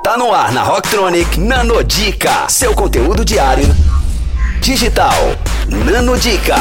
Tá no ar na Rocktronic Nanodica, seu conteúdo diário digital. Nanodica.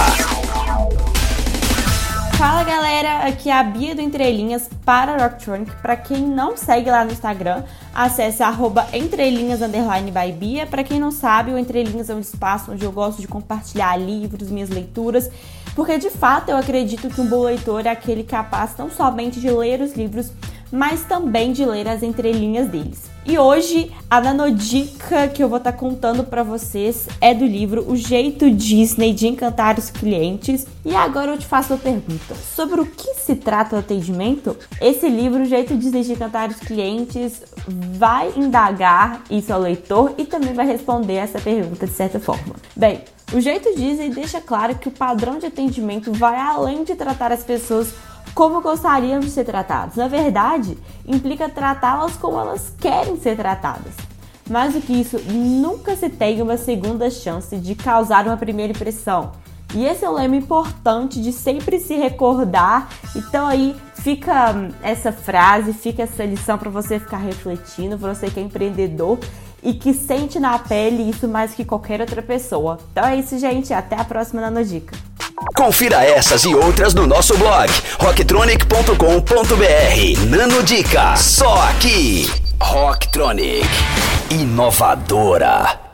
Fala galera, aqui é a Bia do Entrelinhas para Rocktronic. Para quem não segue lá no Instagram, acesse arroba entrelinhas by Bia. Para quem não sabe, o Entrelinhas é um espaço onde eu gosto de compartilhar livros, minhas leituras, porque de fato eu acredito que um bom leitor é aquele capaz não somente de ler os livros, mas também de ler as entrelinhas deles. E hoje a nanodica que eu vou estar tá contando para vocês é do livro O Jeito Disney de Encantar os Clientes. E agora eu te faço a pergunta: sobre o que se trata o atendimento? Esse livro, Jeito de Encantar os Clientes, vai indagar isso ao leitor e também vai responder essa pergunta de certa forma. Bem, o jeito Disney deixa claro que o padrão de atendimento vai além de tratar as pessoas como gostariam de ser tratadas. Na verdade, implica tratá-las como elas querem ser tratadas. Mais do que isso, nunca se tem uma segunda chance de causar uma primeira impressão. E esse é um lema importante de sempre se recordar. Então aí fica hum, essa frase, fica essa lição para você ficar refletindo, para você que é empreendedor e que sente na pele isso mais que qualquer outra pessoa. Então é isso, gente. Até a próxima Nanodica. Confira essas e outras no nosso blog rocktronic.com.br. Nano Dica, só aqui. Rocktronic, inovadora.